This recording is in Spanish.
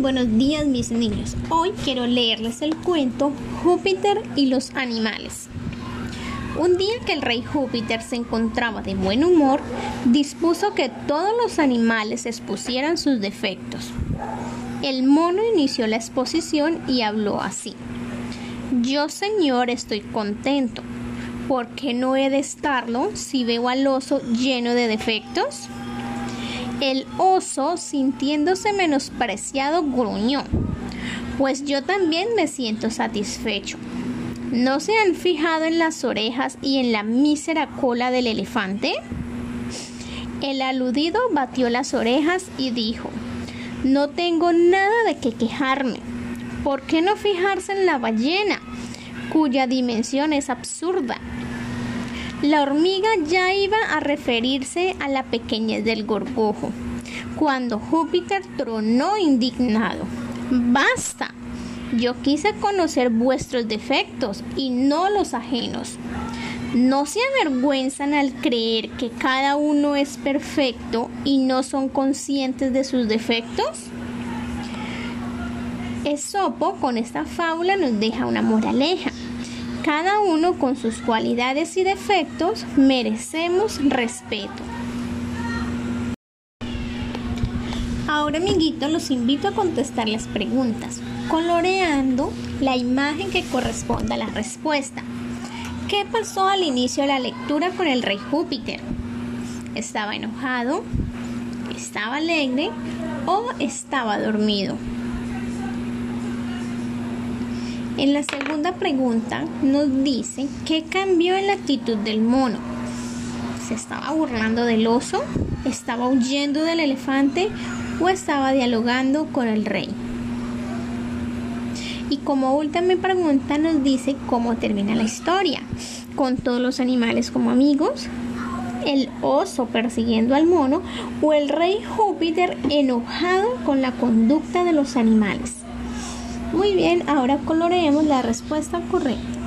buenos días mis niños. Hoy quiero leerles el cuento Júpiter y los animales. Un día que el rey Júpiter se encontraba de buen humor, dispuso que todos los animales expusieran sus defectos. El mono inició la exposición y habló así. Yo, señor, estoy contento. ¿Por qué no he de estarlo si veo al oso lleno de defectos? El oso, sintiéndose menospreciado, gruñó. Pues yo también me siento satisfecho. ¿No se han fijado en las orejas y en la mísera cola del elefante? El aludido batió las orejas y dijo, no tengo nada de qué quejarme. ¿Por qué no fijarse en la ballena, cuya dimensión es absurda? La hormiga ya iba a referirse a la pequeñez del gorgojo, cuando Júpiter tronó indignado. ¡Basta! Yo quise conocer vuestros defectos y no los ajenos. ¿No se avergüenzan al creer que cada uno es perfecto y no son conscientes de sus defectos? Esopo con esta fábula nos deja una moraleja. Cada uno con sus cualidades y defectos merecemos respeto. Ahora, amiguitos, los invito a contestar las preguntas, coloreando la imagen que corresponda a la respuesta. ¿Qué pasó al inicio de la lectura con el rey Júpiter? ¿Estaba enojado? ¿Estaba alegre? ¿O estaba dormido? En la segunda pregunta nos dice qué cambió en la actitud del mono. ¿Se estaba burlando del oso? ¿Estaba huyendo del elefante? ¿O estaba dialogando con el rey? Y como última pregunta nos dice cómo termina la historia, con todos los animales como amigos, el oso persiguiendo al mono o el rey Júpiter enojado con la conducta de los animales. Muy bien, ahora coloreemos la respuesta correcta.